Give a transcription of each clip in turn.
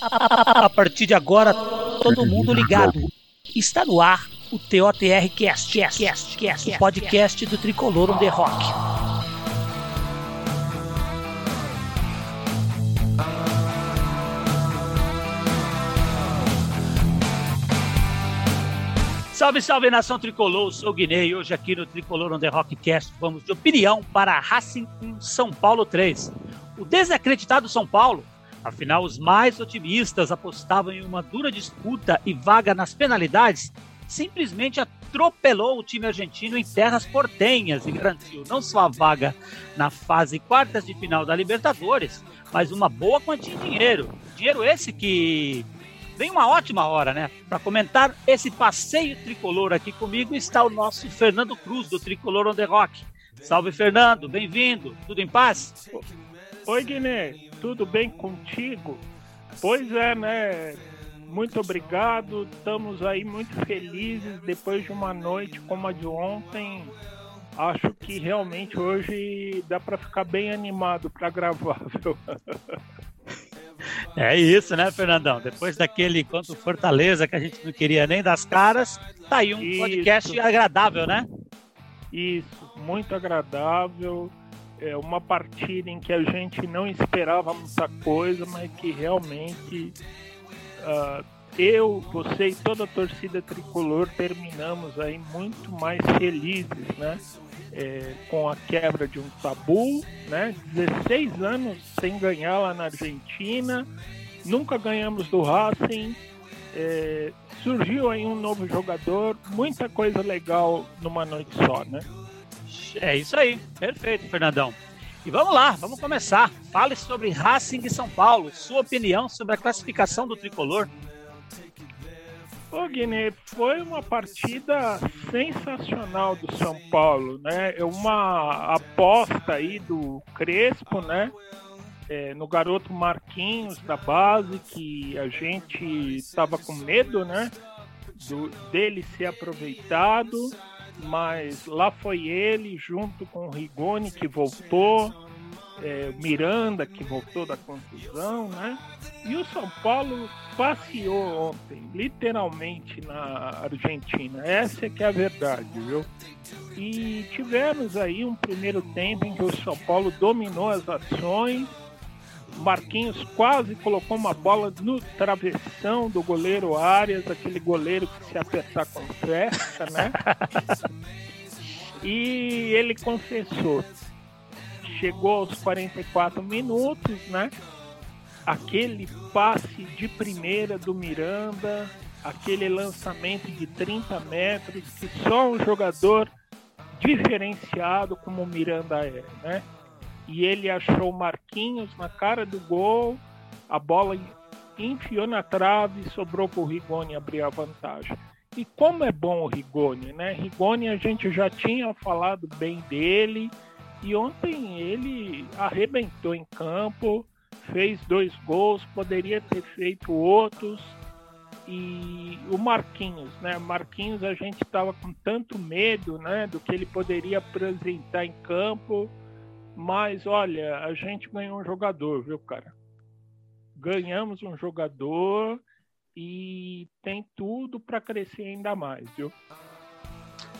A partir de agora, todo mundo ligado. Está no ar o TOTR Cast, Cast, Cast, Cast, o podcast do Tricolor on the Rock. Salve, salve nação tricolor, sou Guinei hoje aqui no Tricolor on the Rockcast vamos de opinião para Racing São Paulo 3. O desacreditado São Paulo Afinal, os mais otimistas apostavam em uma dura disputa e vaga nas penalidades, simplesmente atropelou o time argentino em terras portenhas e garantiu não só a vaga na fase quartas de final da Libertadores, mas uma boa quantia de dinheiro. Dinheiro esse que vem uma ótima hora, né? Para comentar esse passeio tricolor aqui comigo está o nosso Fernando Cruz, do Tricolor on the Rock. Salve, Fernando, bem-vindo. Tudo em paz? Oi, Guiné tudo bem contigo? Pois é, né? Muito obrigado. Estamos aí muito felizes depois de uma noite como a de ontem. Acho que realmente hoje dá para ficar bem animado para gravar. Viu? É isso, né, Fernandão? Depois daquele contra o Fortaleza que a gente não queria nem das caras, tá aí um isso. podcast agradável, né? Isso, muito agradável é uma partida em que a gente não esperava muita coisa, mas que realmente uh, eu, você e toda a torcida tricolor terminamos aí muito mais felizes, né? É, com a quebra de um tabu, né? 16 anos sem ganhar lá na Argentina, nunca ganhamos do Racing. É, surgiu aí um novo jogador, muita coisa legal numa noite só, né? É isso aí, perfeito, Fernandão. E vamos lá, vamos começar. Fale sobre Racing de São Paulo, sua opinião sobre a classificação do tricolor. Ô Guiné, foi uma partida sensacional do São Paulo, né? É uma aposta aí do Crespo, né? É, no garoto Marquinhos da base, que a gente estava com medo, né? Do, dele ser aproveitado mas lá foi ele junto com o Rigoni que voltou, é, Miranda que voltou da contusão, né? E o São Paulo passeou ontem, literalmente na Argentina. Essa é que é a verdade, viu? E tivemos aí um primeiro tempo em que o São Paulo dominou as ações Marquinhos quase colocou uma bola no travessão do goleiro Arias, aquele goleiro que se apertar com festa, né? e ele confessou. Chegou aos 44 minutos, né? Aquele passe de primeira do Miranda, aquele lançamento de 30 metros que só um jogador diferenciado como o Miranda é, né? E ele achou Marquinhos na cara do gol, a bola enfiou na trave e sobrou para o Rigoni abrir a vantagem. E como é bom o Rigoni, né? Rigoni a gente já tinha falado bem dele e ontem ele arrebentou em campo, fez dois gols, poderia ter feito outros. E o Marquinhos, né? Marquinhos a gente estava com tanto medo, né, do que ele poderia apresentar em campo mas olha, a gente ganhou um jogador, viu, cara? Ganhamos um jogador e tem tudo para crescer ainda mais, viu?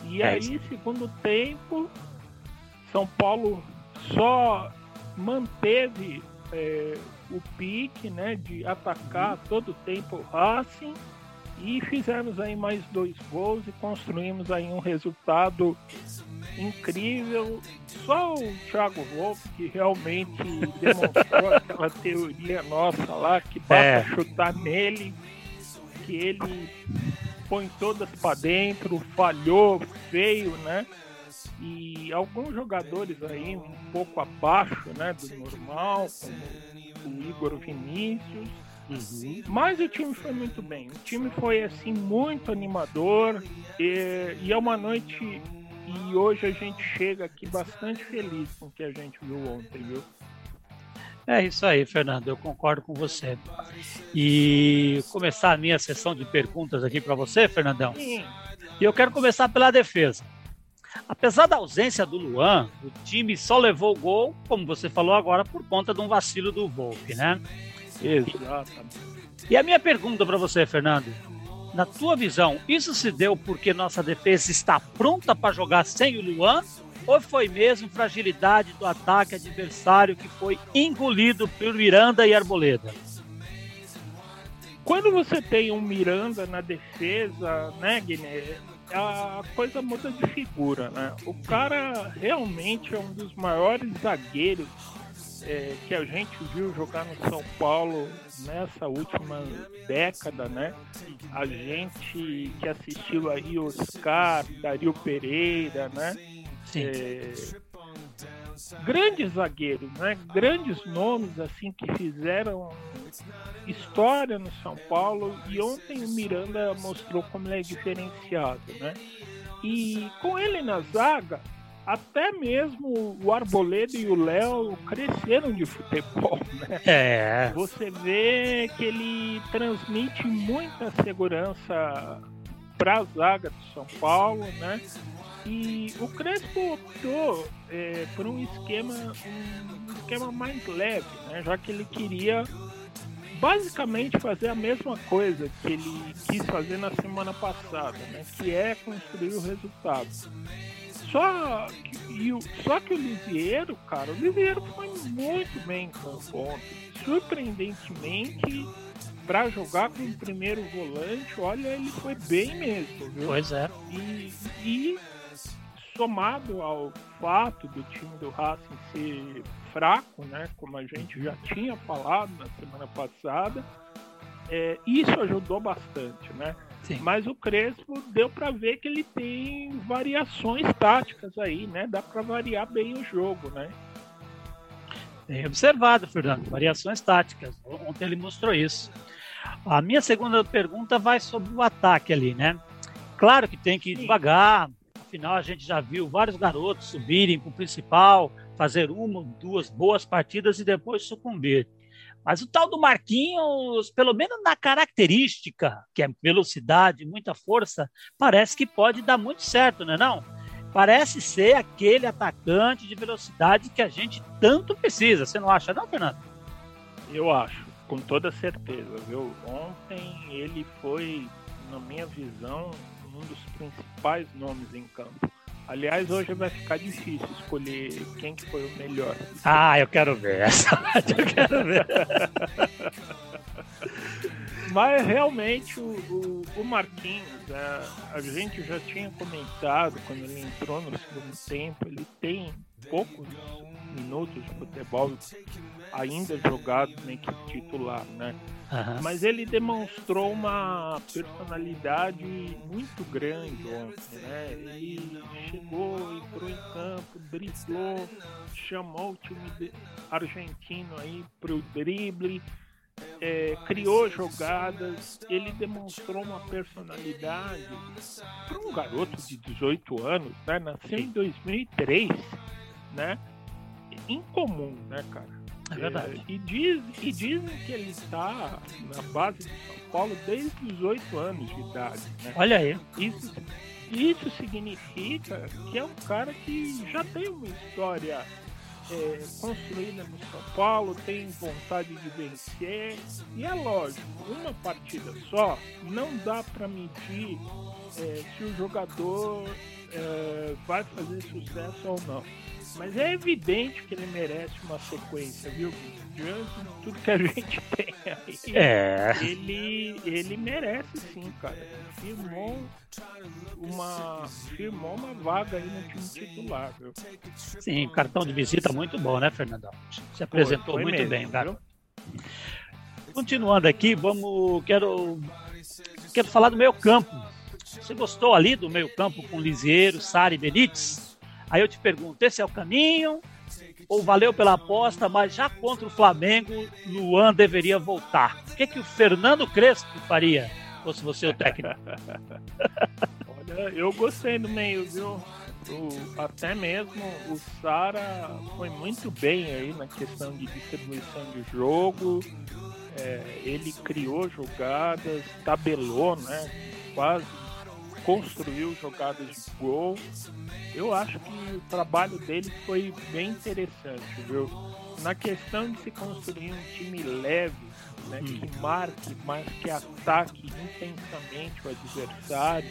E é aí, segundo tempo, São Paulo só manteve é, o pique, né, de atacar uhum. todo o tempo o Racing e fizemos aí mais dois gols e construímos aí um resultado incrível. Só o Thiago Wolff que realmente demonstrou aquela teoria nossa lá, que basta é. chutar nele, que ele põe todas para dentro, falhou, feio, né? E alguns jogadores aí um pouco abaixo né, do normal, como o Igor Vinícius. Uhum. Mas o time foi muito bem. O time foi assim muito animador e, e é uma noite e hoje a gente chega aqui bastante feliz com o que a gente viu ontem, viu? É isso aí, Fernando, eu concordo com você. E começar a minha sessão de perguntas aqui para você, Fernandão. Sim. E eu quero começar pela defesa. Apesar da ausência do Luan, o time só levou o gol, como você falou agora, por conta de um vacilo do Volpe, né? Exatamente. E a minha pergunta para você, Fernando, na tua visão, isso se deu porque nossa defesa está pronta para jogar sem o Luan? Ou foi mesmo fragilidade do ataque adversário que foi engolido por Miranda e Arboleda? Quando você tem um Miranda na defesa, né, Guiné, a coisa muda de figura, né? O cara realmente é um dos maiores zagueiros é, que a gente viu jogar no São Paulo nessa última década, né? A gente que assistiu aí Oscar, Dario Pereira, né? É, grandes zagueiros, né? Grandes nomes assim que fizeram história no São Paulo e ontem o Miranda mostrou como ele é diferenciado, né? E com ele na zaga, até mesmo o Arboleda e o Léo cresceram de futebol, né? É. Você vê que ele transmite muita segurança para a zaga do São Paulo, né? E o Crespo optou é, por um esquema, um esquema mais leve, né? Já que ele queria basicamente fazer a mesma coisa que ele quis fazer na semana passada, né? Que é construir o resultado. Só que, o, só que o Lisieiro, cara, o Lisieiro foi muito bem em campo Surpreendentemente, para jogar com o primeiro volante, olha, ele foi bem mesmo, viu? Pois é. E, e somado ao fato do time do Racing ser fraco, né, como a gente já tinha falado na semana passada, é, isso ajudou bastante, né? Sim. Mas o Crespo deu para ver que ele tem variações táticas aí, né? Dá para variar bem o jogo, né? Bem observado, Fernando. Variações táticas. Ontem ele mostrou isso. A minha segunda pergunta vai sobre o ataque ali, né? Claro que tem que ir devagar. Afinal, a gente já viu vários garotos subirem para o principal, fazer uma, duas boas partidas e depois sucumbir. Mas o tal do Marquinhos, pelo menos na característica, que é velocidade, muita força, parece que pode dar muito certo, não é não? Parece ser aquele atacante de velocidade que a gente tanto precisa. Você não acha não, Fernando? Eu acho, com toda certeza, viu? Ontem ele foi, na minha visão, um dos principais nomes em campo. Aliás, hoje vai ficar difícil escolher quem que foi o melhor. Ah, eu quero ver essa. eu quero ver. Mas realmente o, o, o Marquinhos, a, né, a, gente já tinha comentado quando ele entrou no segundo tempo, ele tem poucos minutos de futebol ainda jogado na equipe titular, né? Uhum. Mas ele demonstrou uma personalidade muito grande ontem, né? Ele chegou, entrou em campo, driblou, chamou o time argentino aí para o drible, é, criou jogadas, ele demonstrou uma personalidade para um garoto de 18 anos, né? Nasceu em 2003, né? Incomum, né, cara? É verdade. É, e, diz, e dizem que ele está na base de São Paulo desde os 8 anos de idade. Né? Olha aí. Isso, isso significa que é um cara que já tem uma história é, construída no São Paulo, tem vontade de vencer. E é lógico, uma partida só não dá para medir é, se o jogador é, vai fazer sucesso ou não. Mas é evidente que ele merece uma sequência, viu? Diante de tudo que a gente tem aí. É. Ele, ele merece sim, cara. Firmou uma, firmou uma vaga aí no time titular, viu? Sim, cartão de visita muito bom, né, Fernandão? Se apresentou foi, foi muito mesmo, bem, cara. Continuando aqui, vamos. Quero, quero falar do meio campo. Você gostou ali do meio campo com Lisieiro, Sara e Benítez? Aí eu te pergunto, esse é o caminho? Ou valeu pela aposta, mas já contra o Flamengo, Luan deveria voltar? O que, que o Fernando Crespo faria, fosse você o técnico? Olha, eu gostei do meio, viu? O, até mesmo o Sara foi muito bem aí na questão de distribuição de jogo. É, ele criou jogadas, tabelou, né? Quase construiu jogadas de gol. Eu acho que o trabalho dele foi bem interessante, viu? Na questão de se construir um time leve, né, hum. que marque, mas que ataque intensamente o adversário.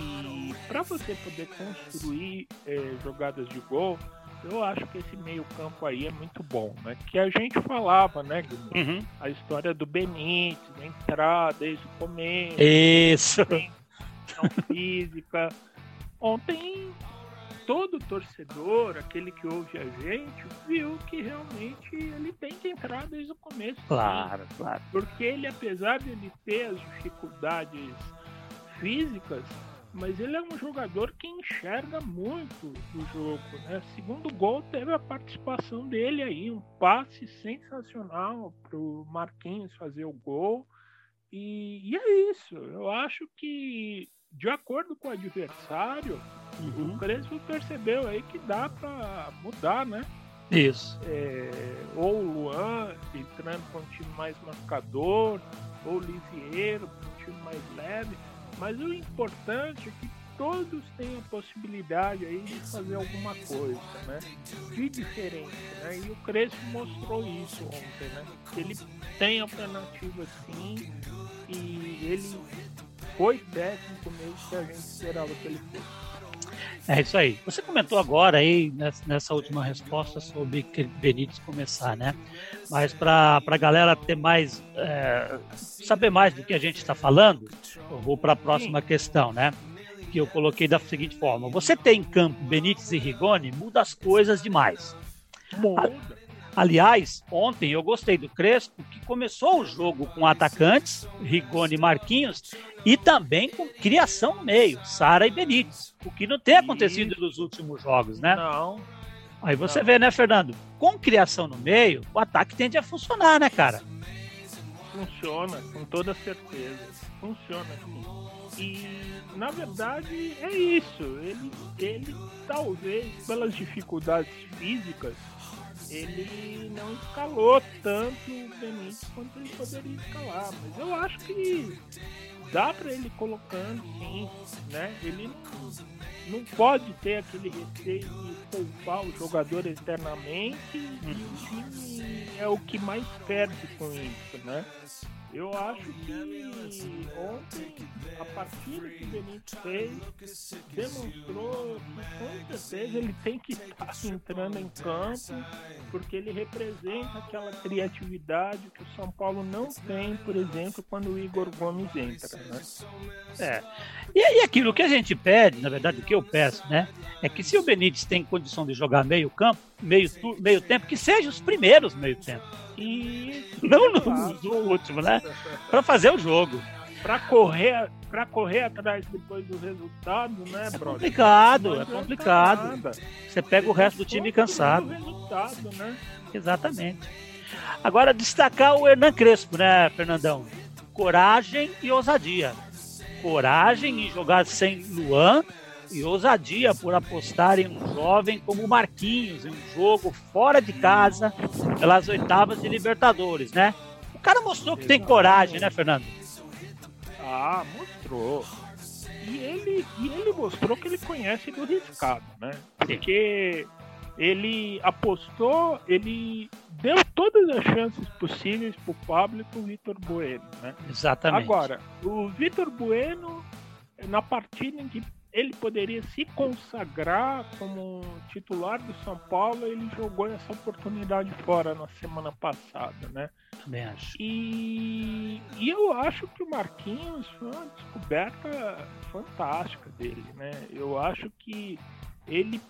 E para você poder construir é, jogadas de gol, eu acho que esse meio campo aí é muito bom, né? Que a gente falava, né, Guilherme? Uhum. A história do Benítez, entrar desde o começo. Isso. Física. Ontem todo torcedor, aquele que ouve a gente, viu que realmente ele tem que entrar desde o começo. Claro, claro. Porque ele, apesar de ele ter as dificuldades físicas, mas ele é um jogador que enxerga muito o jogo, né? Segundo gol teve a participação dele aí, um passe sensacional pro Marquinhos fazer o gol. E, e é isso. Eu acho que de acordo com o adversário, uhum. o Crespo percebeu aí que dá para mudar, né? Isso. É, ou o Luan entrando com um time mais marcador, ou o Lisieiro com um time mais leve mas o importante é que todos têm a possibilidade aí de fazer alguma coisa, né? De diferente, né? E o Crespo mostrou isso ontem, né? Ele tem alternativa sim e ele foi técnico mesmo que a gente esperava que ele fosse. É isso aí. Você comentou agora aí nessa última resposta sobre Benítez começar, né? Mas para a galera ter mais é, saber mais do que a gente está falando, eu vou para a próxima Sim. questão, né? Que eu coloquei da seguinte forma: você tem em campo Benítez e Rigoni, muda as coisas demais. Muda. Aliás, ontem eu gostei do Crespo, que começou o jogo com atacantes, Rigoni e Marquinhos, e também com criação no meio, Sara e Benítez, o que não tem acontecido nos últimos jogos, né? Não. Aí você não. vê, né, Fernando? Com criação no meio, o ataque tende a funcionar, né, cara? Funciona, com toda certeza. Funciona. E na verdade é isso. Ele, ele talvez pelas dificuldades físicas ele não escalou tanto o Benítez quanto ele poderia escalar. Mas eu acho que dá para ele colocando sim, né? Ele não, pode ter aquele receio de poupar o jogador eternamente e o time é o que mais perde com isso, né? Eu acho que ontem a partida que o Benítez fez demonstrou com certeza ele tem que estar entrando em campo porque ele representa aquela criatividade que o São Paulo não tem, por exemplo, quando o Igor Gomes entra. Né? É. E, e aquilo que a gente pede, na verdade, o que eu peço, né? É que se o Benítez tem condição de jogar meio campo, meio, meio tempo, que seja os primeiros meio tempo e não no, no último, né? Para fazer o jogo. Para correr, para correr atrás depois do resultado, né, é complicado, é complicado. Você pega o resto do time cansado. Né? Exatamente. Agora destacar o Hernan Crespo, né, Fernandão? Coragem e ousadia. Coragem em jogar sem Luan e ousadia por apostar em um jovem como Marquinhos, em um jogo fora de casa, pelas oitavas de Libertadores, né? O cara mostrou que tem coragem, né, Fernando? Ah, mostrou. E ele, e ele mostrou que ele conhece do riscado, né? Porque ele apostou, ele deu todas as chances possíveis pro Pablo e pro Vitor Bueno, né? Exatamente. Agora, o Vitor Bueno, na partida em que ele poderia se consagrar como titular do São Paulo, ele jogou essa oportunidade fora na semana passada, né? Também acho. E, e eu acho que o Marquinhos foi uma descoberta fantástica dele, né? Eu acho que ele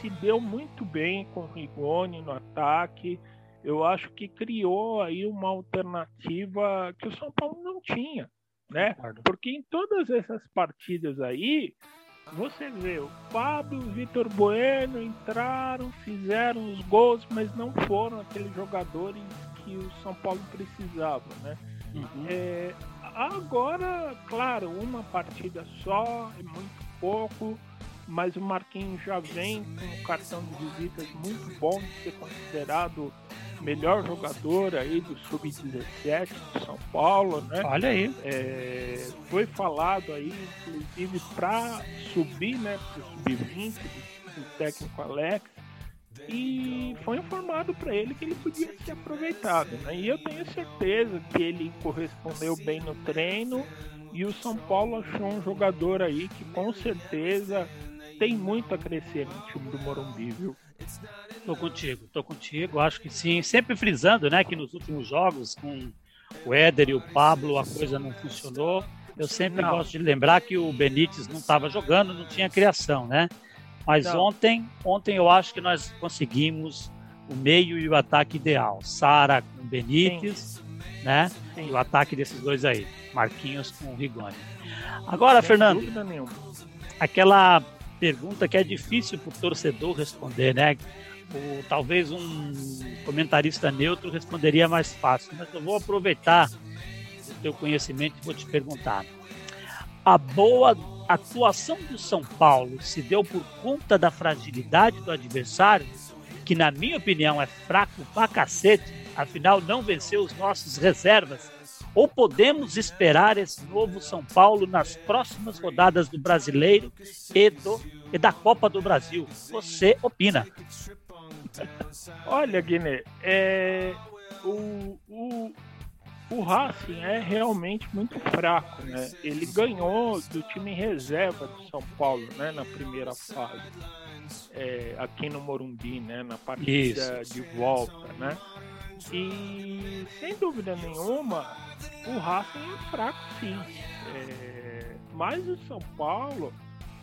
se deu muito bem com o Rigoni no ataque. Eu acho que criou aí uma alternativa que o São Paulo não tinha né? Porque em todas essas partidas aí, você vê, o Pablo, o Vitor Bueno entraram, fizeram os gols, mas não foram aqueles jogadores que o São Paulo precisava, né? Uhum. É, agora, claro, uma partida só é muito pouco, mas o Marquinhos já vem com um cartão de visitas muito bom de ser considerado melhor jogador aí do Sub-17 de São Paulo, né? Olha aí. É, foi falado aí, inclusive, para subir né, para o Sub-20 do, do, técnico Alex. e foi informado para ele que ele podia ser aproveitado. Né? E eu tenho certeza que ele correspondeu bem no treino e o São Paulo achou um jogador aí que com certeza tem muito a crescer no time do Morumbi, viu? Tô contigo, tô contigo, acho que sim. Sempre frisando, né, que nos últimos jogos com o Éder e o Pablo a coisa não funcionou. Eu sempre não. gosto de lembrar que o Benítez não estava jogando, não tinha criação, né? Mas não. ontem, ontem eu acho que nós conseguimos o meio e o ataque ideal. Sara com Benítez, Sim. né? Sim. E o ataque desses dois aí, Marquinhos com o Rigoni. Agora, Sem Fernando, aquela pergunta que é difícil para o torcedor responder, né? O, talvez um comentarista neutro responderia mais fácil, mas eu vou aproveitar o teu conhecimento e vou te perguntar. A boa atuação do São Paulo se deu por conta da fragilidade do adversário, que na minha opinião é fraco pra cacete, afinal não venceu os nossos reservas ou podemos esperar esse novo São Paulo nas próximas rodadas do Brasileiro e, do, e da Copa do Brasil? Você opina? Olha, Guiné, é, o, o, o Racing é realmente muito fraco, né? Ele ganhou do time reserva do São Paulo, né? Na primeira fase, é, aqui no Morumbi, né? Na partida Isso. de volta, né? E sem dúvida nenhuma, o Racing é fraco sim. É, mas o São Paulo,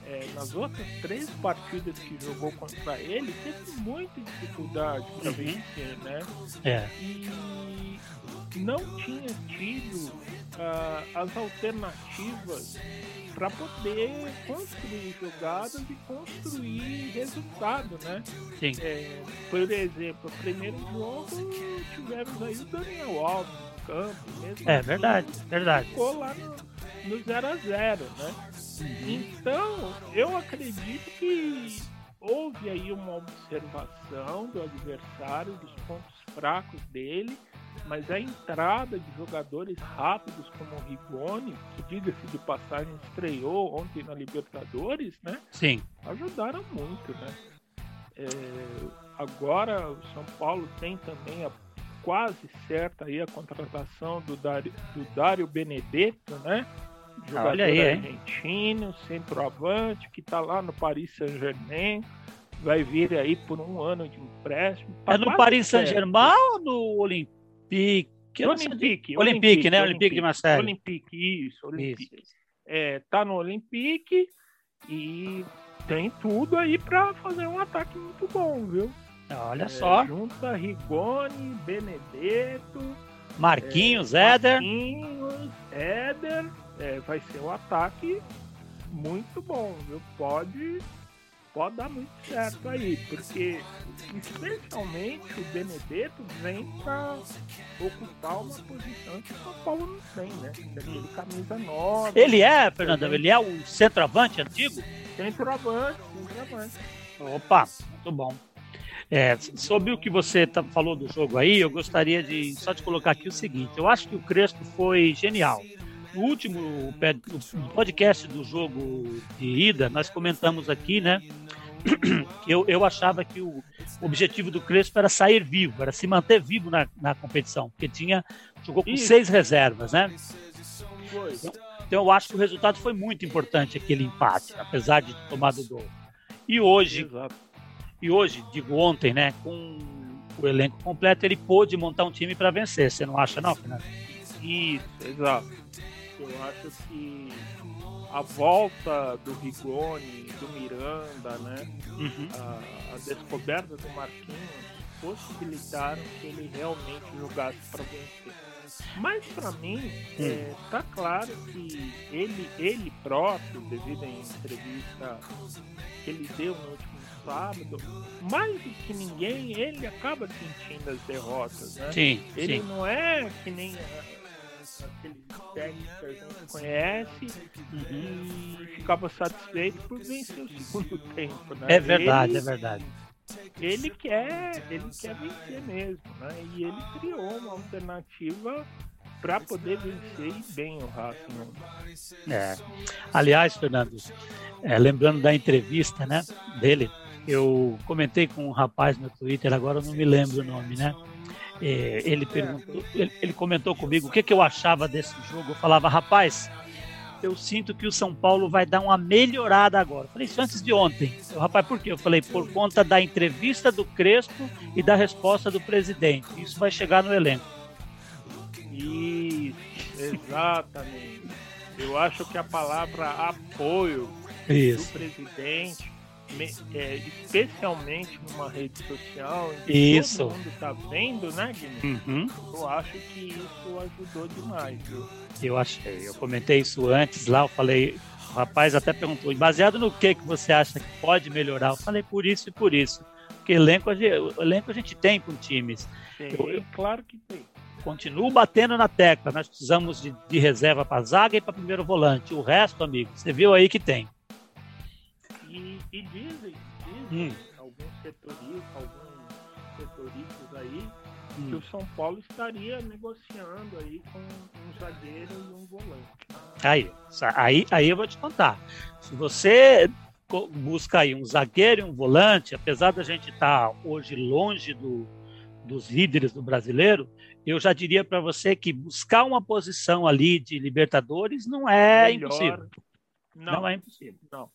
é, nas outras três partidas que jogou contra ele, teve muita dificuldade para uhum. vencer, né? É. E não tinha tido uh, as alternativas para poder construir jogadas e construir resultado, né? Sim. É, por exemplo, primeiro jogo tivemos aí o Daniel Alves no campo, mesmo. É verdade, verdade. Ficou lá no 0x0, né? Uhum. Então, eu acredito que houve aí uma observação do adversário, dos pontos fracos dele mas a entrada de jogadores rápidos como o Rigoni, que diga-se de passagem estreou ontem na Libertadores, né? Sim. Ajudaram muito, né? É, agora o São Paulo tem também a quase certa aí a contratação do Dário, do Dário Benedetto, né? Jogador Olha aí, argentino, centroavante, que está lá no Paris Saint-Germain vai vir aí por um ano de empréstimo. Tá é no Paris Saint-Germain ou no Olympique? Olympique. Olympique, Olympique, né? Olympique de Marseille. Olympique, isso, Olympique. Isso. É, tá no Olympique e tem tudo aí para fazer um ataque muito bom, viu? Olha é, só. Junta Rigoni, Benedetto, Marquinhos, é, Éder. Marquinhos, Éder. É, vai ser um ataque muito bom, viu? Pode pode dar muito certo aí, porque especialmente o Benedetto vem para ocupar uma posição que o São Paulo não tem, né? Aquele camisa nova. Ele é, Fernando, ele é o centroavante antigo? Centroavante, centroavante. Opa, muito bom. É, sobre o que você tá, falou do jogo aí, eu gostaria de só te colocar aqui o seguinte: eu acho que o Crespo foi genial. No último podcast do jogo de ida, nós comentamos aqui, né? Que eu, eu achava que o objetivo do Crespo era sair vivo, era se manter vivo na, na competição, porque tinha jogou com Isso. seis reservas, né? Então, então, eu acho que o resultado foi muito importante aquele empate, apesar de ter tomado o gol. E hoje, Exato. e hoje, digo ontem, né, com o elenco completo, ele pôde montar um time para vencer. Você não acha, não, Fernando? Isso, exato. Eu acho que a volta do Rigoni, do Miranda, né? Uhum. A, a, descoberta do Marquinhos possibilitaram que ele realmente jogasse para vencer. Mas para mim hum. é, tá claro que ele, ele próprio, devido à entrevista que ele deu no último sábado, mais do que ninguém, ele acaba sentindo as derrotas, né? Sim, ele sim. não é que nem aqueles técnicos que a gente conhece uhum. e ficava satisfeito por vencer o segundo tempo. Né? É verdade, ele, é verdade. Ele quer, ele quer vencer mesmo, né? E ele criou uma alternativa para poder vencer bem o Racing. É. Aliás, Fernando, é, lembrando da entrevista, né, dele, Eu comentei com um rapaz no Twitter, agora eu não me lembro o nome, né? É, ele perguntou, ele, ele, comentou comigo o que, que eu achava desse jogo. Eu falava, rapaz, eu sinto que o São Paulo vai dar uma melhorada agora. Eu falei isso antes de ontem. Eu, rapaz, por quê? Eu falei, por conta da entrevista do Crespo e da resposta do presidente. Isso vai chegar no elenco. Isso, exatamente. Eu acho que a palavra apoio Isso. do presidente, é, especialmente numa rede social, em que isso. todo mundo está vendo, né, Guilherme? Uhum. Eu acho que isso ajudou demais, viu? Eu achei, eu comentei isso antes lá, eu falei, o rapaz até perguntou, baseado no que, que você acha que pode melhorar? Eu falei, por isso e por isso. Porque elenco, elenco a gente tem com times. Tem, eu, eu, claro que tem continuo batendo na tecla. Nós precisamos de, de reserva para zaga e para primeiro volante. O resto, amigo, você viu aí que tem. E, e dizem, dizem hum. alguns setoristas, alguns setoristas aí, hum. que o São Paulo estaria negociando aí com um zagueiro e um volante. Aí, aí, aí eu vou te contar. Se você busca aí um zagueiro e um volante, apesar da gente estar tá hoje longe do, dos líderes do brasileiro, eu já diria para você que buscar uma posição ali de Libertadores não é Melhor. impossível. Não, não, é impossível. Não.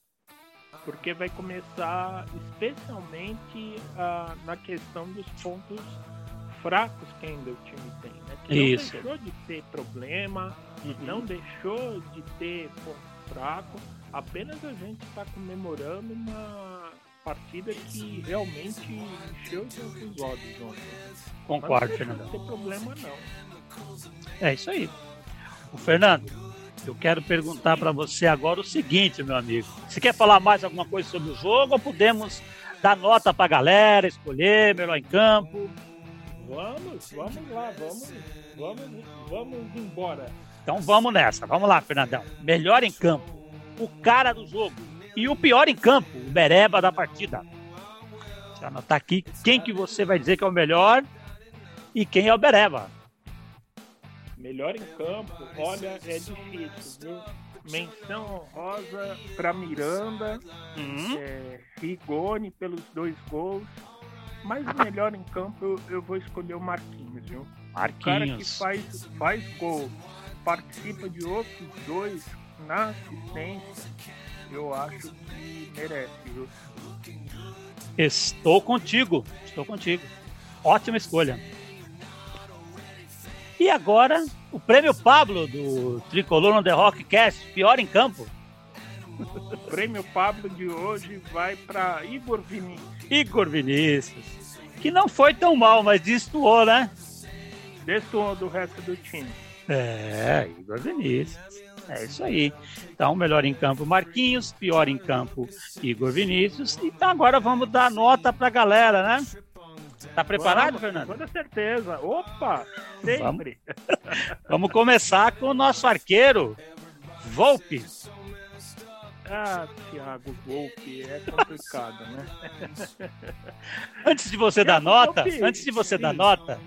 Porque vai começar especialmente uh, na questão dos pontos fracos que ainda o time tem. Né? Que Isso. não deixou de ter problema, uhum. não deixou de ter ponto fraco, apenas a gente está comemorando uma partida que realmente encheu os nossos olhos ontem. Concordo, Fernando. Não tem problema, não. É isso aí. O Fernando, eu quero perguntar para você agora o seguinte, meu amigo. Você quer falar mais alguma coisa sobre o jogo ou podemos dar nota para a galera, escolher melhor em campo? Vamos, vamos lá, vamos, vamos, vamos embora. Então vamos nessa, vamos lá, Fernandão. Melhor em campo, o cara do jogo e o pior em campo, o bereba da partida. Deixa eu anotar aqui quem que você vai dizer que é o melhor e quem é o Bereba. Melhor em campo, olha, é difícil, viu? Menção rosa para Miranda, uhum. é, Rigoni pelos dois gols. Mas o melhor em campo eu, eu, vou escolher o Marquinhos, viu? Marquinhos. O cara que faz, faz gol, participa de outros dois na assistência, eu acho que merece, viu? Estou contigo, estou contigo. Ótima escolha. E agora, o prêmio Pablo do Tricolor on the Rock Cast, pior em campo. O prêmio Pablo de hoje vai para Igor Vinícius. Igor Vinícius. Que não foi tão mal, mas destoou, né? Destoou do resto do time. É, Igor Vinícius. É isso aí. Então, melhor em campo Marquinhos, pior em campo Igor Vinícius. Então agora vamos dar nota pra galera, né? Tá preparado, Vamos, Fernando? Com certeza. Opa! Sempre. Vamos, Vamos começar com o nosso arqueiro, Volpe. Ah, Thiago Volpe, é complicado, né? antes de você dar nota, Volpe. antes de você Sim. dar nota,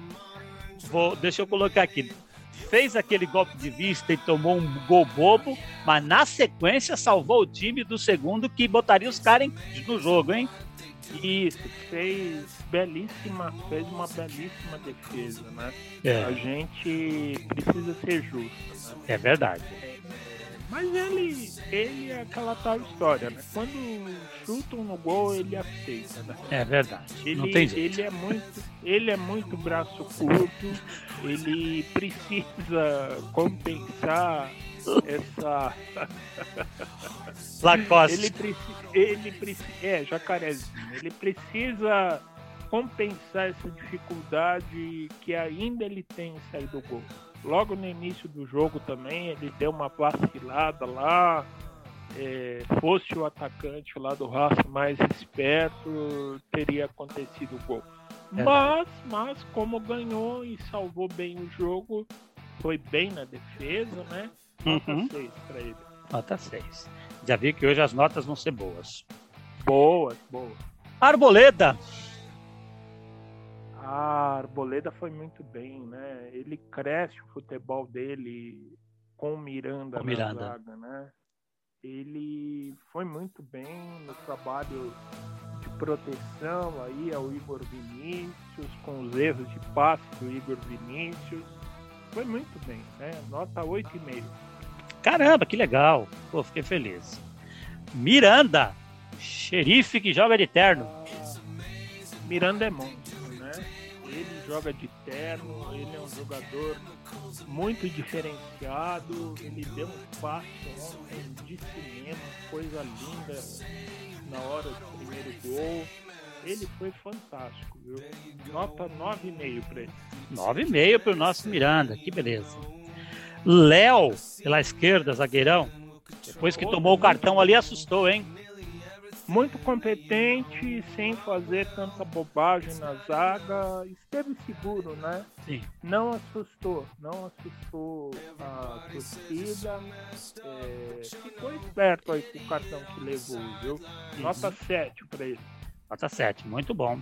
vou, deixa eu colocar aqui. Fez aquele golpe de vista e tomou um gol bobo, mas na sequência salvou o time do segundo que botaria os caras no jogo, hein? Isso, fez belíssima, fez uma belíssima defesa, né? É. A gente precisa ser justo. Né? É verdade. Mas ele, ele é aquela tal história, né? Quando chutam no gol, ele aceita, né? É verdade. Ele, Não tem jeito. ele é muito, ele é muito braço curto. Ele precisa compensar essa Lacoste. Ele precisa, ele é jacarezinho. Ele precisa compensar essa dificuldade que ainda ele tem em sair do gol. Logo no início do jogo também ele deu uma vacilada lá. É, fosse o atacante lá do Racing mais esperto, teria acontecido o gol. É. Mas, mas como ganhou e salvou bem o jogo, foi bem na defesa, né? Nota uhum. 6 para ele. Nota 6. Já vi que hoje as notas vão ser boas. Boas, boas. Arboleda. A Arboleda foi muito bem, né? Ele cresce o futebol dele com o Miranda com Miranda. zaga, né? Ele foi muito bem no trabalho de proteção aí ao Igor Vinícius, com os erros de passe do Igor Vinícius. Foi muito bem, né? Nota 8,5. Caramba, que legal. Pô, fiquei feliz. Miranda, xerife que joga de terno. Miranda é monstro, né? Ele joga de terno, ele é um jogador muito diferenciado. Ele deu um passe ontem de cinema, coisa linda na hora do primeiro gol. Ele foi fantástico, viu? Nota 9,5 para ele. 9,5 para o nosso Miranda, que beleza. Léo, pela esquerda, zagueirão. Depois que tomou o cartão ali, assustou, hein? muito competente, sem fazer tanta bobagem na zaga, esteve seguro, né? Sim. Não assustou, não assustou a torcida, é, ficou esperto aí com o cartão que levou, viu? Nota uhum. 7 para ele. Nota 7, muito bom.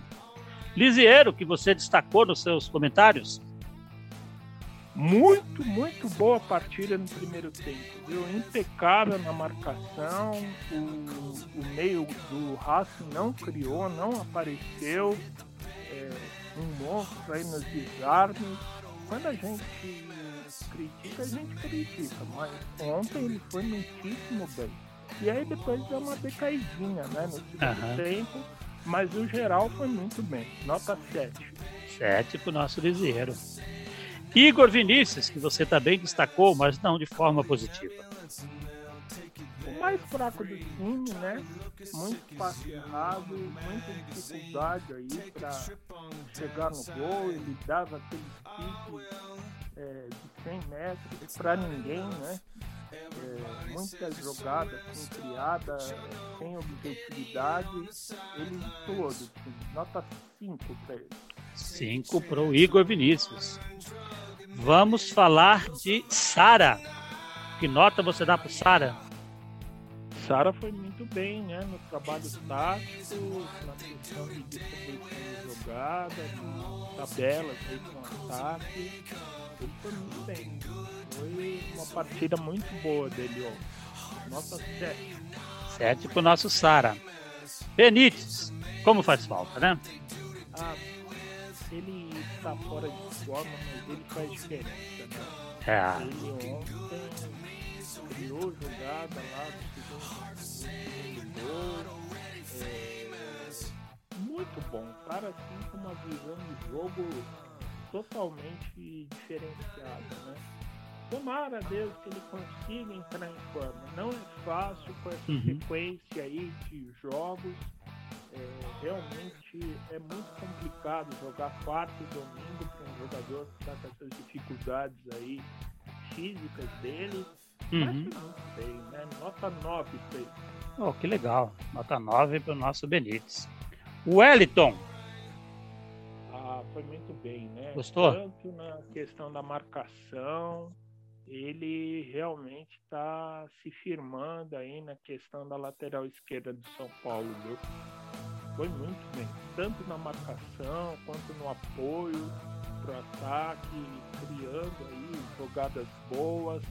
Lisieiro, que você destacou nos seus comentários, muito, muito boa partida no primeiro tempo, viu? Impecável na marcação, o, o meio do Racing não criou, não apareceu, é, um monstro aí nos desarmes. Quando a gente critica, a gente critica, mas ontem ele foi muitíssimo bem. E aí depois deu uma decaidinha, né, no segundo uhum. tempo, mas o geral foi muito bem, nota 7. 7 pro nosso Liseiro. Igor Vinícius, que você também destacou, mas não de forma positiva. O mais fraco do time, né? Muito passe errado, muita dificuldade aí para chegar no gol. Ele dava aquele pique é, de 100 metros para ninguém, né? É, muitas jogadas criadas sem objetividade. Ele todo, nota 5 para ele. 5 para o Igor Vinícius. Vamos falar de Sara. Que nota você dá para Sara? Sara foi muito bem, né? No trabalho tático, na questão de distribuição de jogada, de tabelas aí com ataque. Ele foi muito bem. Foi uma partida muito boa dele, ó. Nota 7. 7 pro nosso Sara. Benítez, como faz falta, né? Ah, ele está fora de forma, mas ele faz diferença, né? É. Ele ontem criou jogada lá do segundo. É, muito bom. Cara assim com uma visão de jogo totalmente diferenciada, né? Tomara Deus que ele consiga entrar em forma. Não é fácil com essa uhum. sequência aí de jogos é, realmente é muito complicado jogar quarto e domingo para um jogador que está com essas dificuldades aí físicas dele. Uhum. Mas muito bem, né? Nota 9 para ele. Oh, que legal. Nota 9 para o nosso Benítez. Wellington. Ah, foi muito bem, né? Gostou? Tanto na questão da marcação, ele realmente está se firmando aí na questão da lateral esquerda do São Paulo, viu? Foi muito bem, tanto na marcação quanto no apoio para o ataque, criando aí jogadas boas.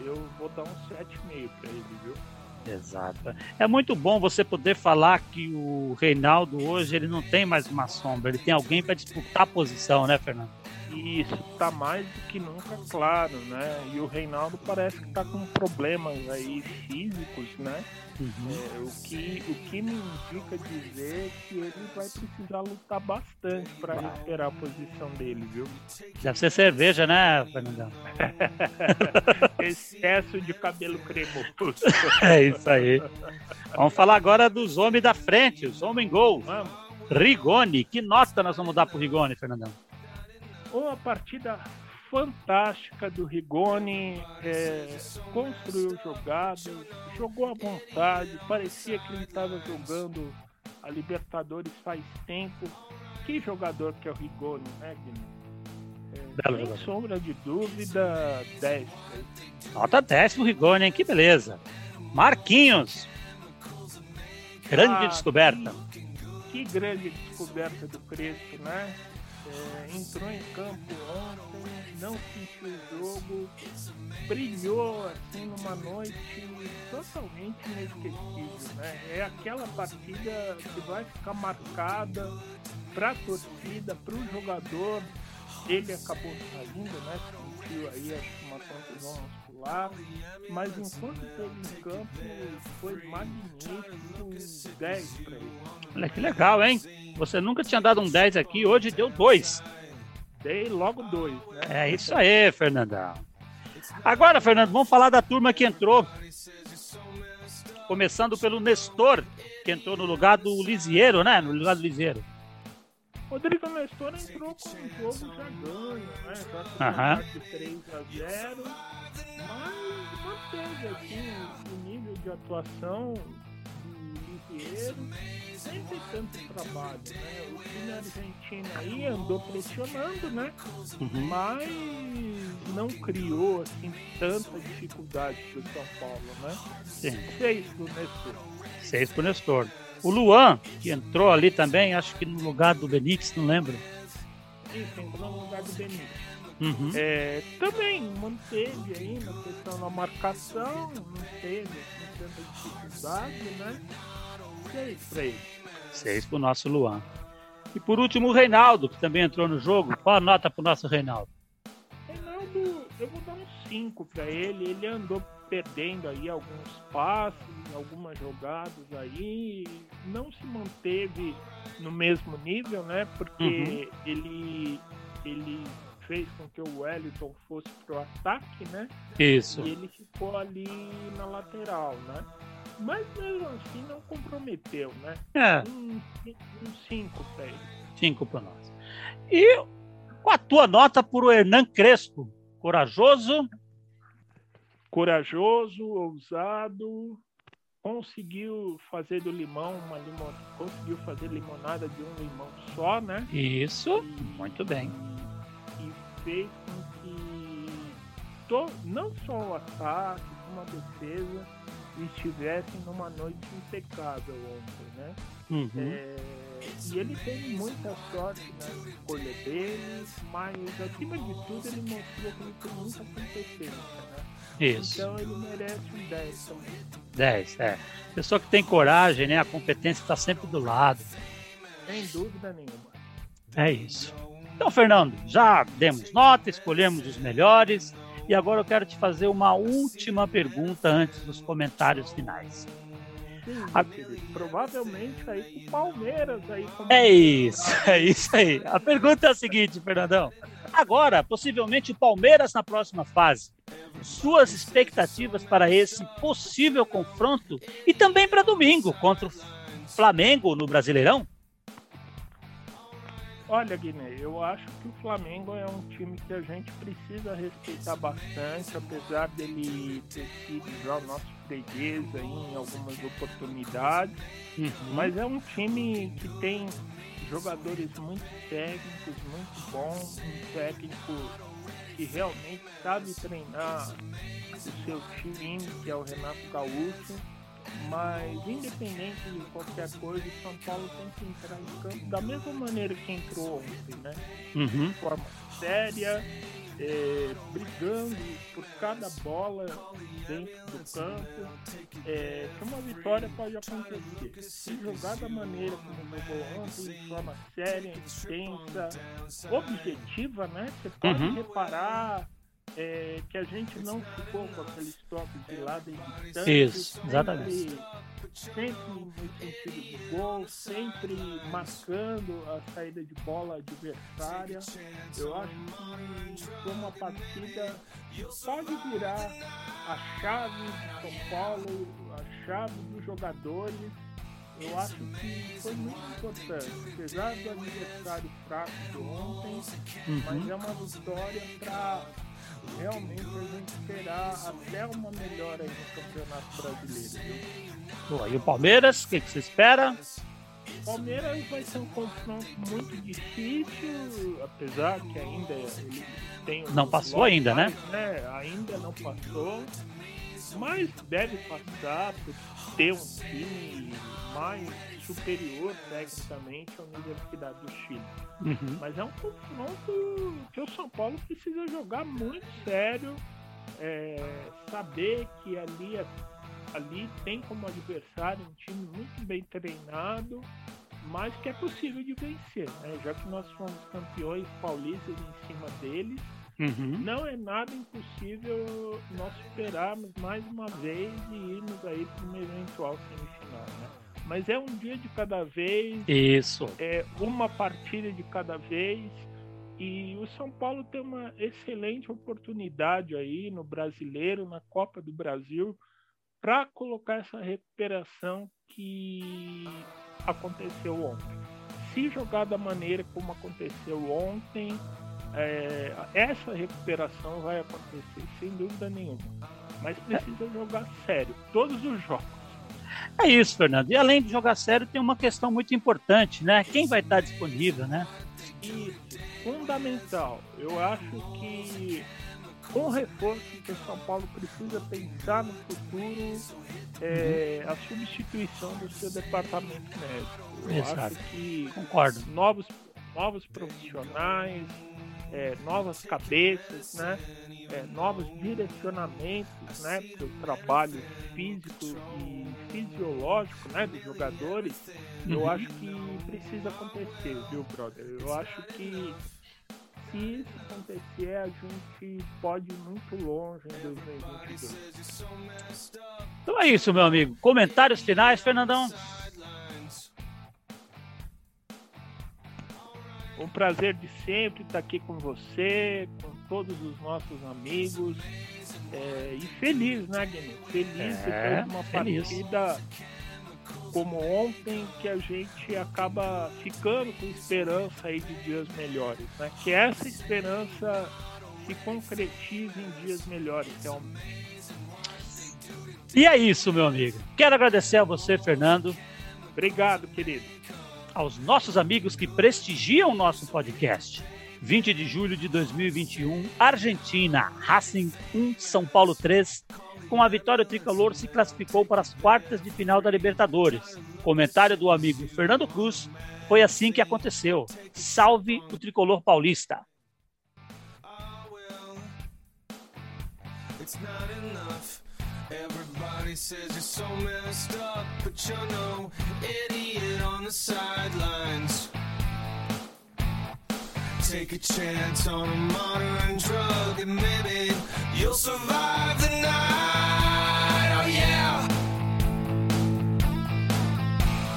Eu vou dar um 7,5 para ele, viu? Exato. É muito bom você poder falar que o Reinaldo hoje ele não tem mais uma sombra, ele tem alguém para disputar a posição, né, Fernando? Isso está mais do que nunca claro, né? E o Reinaldo parece que está com problemas aí físicos, né? Uhum. É, o, que, o que me indica dizer que ele vai precisar lutar bastante para recuperar a posição dele, viu? Deve ser cerveja, né, Fernandão? Excesso de cabelo cremoso. é isso aí. Vamos falar agora dos homens da frente, os homens gol. Vamos. Rigoni, que nota nós vamos dar pro Rigoni, Fernandão? Uma partida fantástica do Rigoni, é, construiu jogadas, jogou à vontade, parecia que ele estava jogando a Libertadores faz tempo. Que jogador que é o Rigoni, né, Guilherme? É, sem jogador. sombra de dúvida, 10. Nota 10 pro Rigoni, hein? Que beleza. Marquinhos. Grande ah, descoberta. Que, que grande descoberta do Crespo, né? É, entrou em campo ontem, não sentiu o jogo, brilhou assim numa noite totalmente inesquecível, né? É aquela partida que vai ficar marcada para a torcida, para o jogador. Ele acabou saindo, né? Sentiu aí acho uma contusão muscular, mas enquanto esteve em campo foi magnífico, um 10 para ele. Olha que legal, hein? Você nunca tinha dado um 10 aqui, hoje deu dois. Dei logo dois, né? É isso aí, Fernandão. Agora, Fernando, vamos falar da turma que entrou. Começando pelo Nestor, que entrou no lugar do Lisieiro, né? No lugar do Lisieiro. Rodrigo Nestor entrou com o jogo já ganho, né? Já com Aham. de 3 a 0, mas manteve assim, o nível de atuação do sem ter tanto trabalho, né? O time argentino aí andou pressionando, né? Uhum. Mas não criou assim tanta dificuldade pro São Paulo, né? Sim. Seis do Nestor. Seis pro Nestor. O Luan, que entrou ali também, acho que no lugar do Benítez, não lembro. Isso, entrou no lugar do Benítez. Uhum. É, também manteve aí na questão da marcação, não teve tanta dificuldade, né? Seis pra ele. Seis pro nosso Luan. E por último, o Reinaldo, que também entrou no jogo. Qual a nota pro nosso Reinaldo? Reinaldo, eu vou dar um 5 para ele. Ele andou perdendo aí alguns passes, algumas jogadas aí. Não se manteve no mesmo nível, né? Porque ele, ele fez com que o Wellington fosse pro ataque, né? Isso. E ele ficou ali na lateral, né? Mas mesmo assim não comprometeu, né? É, Um 5 para ele. cinco pro nosso. E com a tua nota pro Hernan Crespo. Corajoso, corajoso, ousado, conseguiu fazer do limão uma limon... conseguiu fazer limonada de um limão só, né? isso, muito bem. Fez com que to... não só o ataque, como a defesa estivessem numa noite impecável ontem, né? Uhum. É, E ele teve muita sorte na escolha dele, mas acima de tudo ele mostrou que ele tem muita competência, né? Isso, Então ele merece um 10 também. 10, é. Pessoa que tem coragem, né? A competência está sempre do lado. Sem dúvida nenhuma. É isso. Então, Fernando, já demos nota, escolhemos os melhores. E agora eu quero te fazer uma última pergunta antes dos comentários finais. Sim, A-. Provavelmente aí com o Palmeiras aí como É isso, é isso aí. A pergunta é a seguinte, Fernandão. Agora, possivelmente o Palmeiras na próxima fase. Suas expectativas para esse possível confronto e também para domingo contra o Flamengo no Brasileirão? Olha, Guiné, eu acho que o Flamengo é um time que a gente precisa respeitar bastante, apesar dele ter sido já o nosso freguês em algumas oportunidades. Mas é um time que tem jogadores muito técnicos, muito bons, um técnico que realmente sabe treinar o seu time, que é o Renato Gaúcho. Mas independente de qualquer coisa, o São Paulo tem que entrar em campo da mesma maneira que entrou ontem, né? Uhum. De forma séria, é, brigando por cada bola dentro do campo. É, que uma vitória pode acontecer. Se jogar da maneira como jogou ontem, de forma séria, intensa, objetiva, né? Você pode Uhum. reparar é, que a gente não ficou com aqueles toques de lado e distante. Isso, exatamente. Sempre no sentido do gol, sempre marcando a saída de bola adversária. Eu acho que foi uma partida que pode virar a chave de São Paulo, a chave dos jogadores. Eu acho que foi muito importante, apesar do adversário fraco de ontem, mas Uhum. é uma vitória para realmente a gente esperar até uma melhora aí no Campeonato Brasileiro. Viu? Boa, E o Palmeiras, o que, que você espera? Palmeiras vai ser um confronto muito difícil, apesar que ainda ele tem Não passou ainda, né? né? Ainda não passou, mas deve passar por ter um time mais superior tecnicamente à Universidade do Chile. Uhum. Mas é um confronto que o São Paulo precisa jogar muito sério, é, saber que ali, é, ali tem como adversário um time muito bem treinado, mas que é possível de vencer, né? já que nós fomos campeões paulistas em cima deles. Uhum. Não é nada impossível nós superarmos mais uma vez e irmos aí para uma eventual semifinal, né? Mas é um dia de cada vez. Isso. É uma partida de cada vez. E o São Paulo tem uma excelente oportunidade aí no brasileiro, na Copa do Brasil, para colocar essa recuperação que aconteceu ontem. Se jogar da maneira como aconteceu ontem, é, essa recuperação vai acontecer, sem dúvida nenhuma. Mas precisa jogar sério, todos os jogos. É isso, Fernando. E além de jogar sério, tem uma questão muito importante, né? Quem vai estar disponível, né? Isso, fundamental. Eu acho que com reforço que o São Paulo precisa pensar no futuro é, a substituição do seu departamento médico. Eu Exato. acho que Concordo. novos, novos profissionais, é, novas cabeças, né? É, novos direcionamentos né, para o trabalho físico e fisiológico né, dos jogadores, uhum. eu acho que precisa acontecer, viu, brother? Eu acho que se isso acontecer, a gente pode ir muito longe em 2022. Então é isso, meu amigo. Comentários finais, Fernandão? Um prazer de sempre estar aqui com você, com todos os nossos amigos. É, e feliz, né, Guilherme? Feliz é, de ter uma feliz. partida como ontem que a gente acaba ficando com esperança aí de dias melhores, né? Que essa esperança se concretize em dias melhores realmente. E é isso, meu amigo. Quero agradecer a você, Fernando. Obrigado, querido aos nossos amigos que prestigiam o nosso podcast. 20 de julho de 2021, Argentina, Racing 1, São Paulo 3. Com a vitória, o tricolor se classificou para as quartas de final da Libertadores. Comentário do amigo Fernando Cruz: foi assim que aconteceu. Salve o tricolor paulista. It's not enough. They says you're so messed up, but you're no idiot on the sidelines. Take a chance on a modern drug, and maybe you'll survive the night. Oh yeah.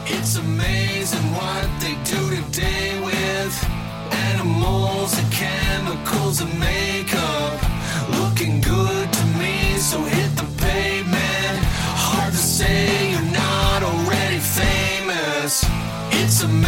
It's amazing what they do today with animals and chemicals and makeup. Looking good to me, so hit the say you're not already famous. It's amazing.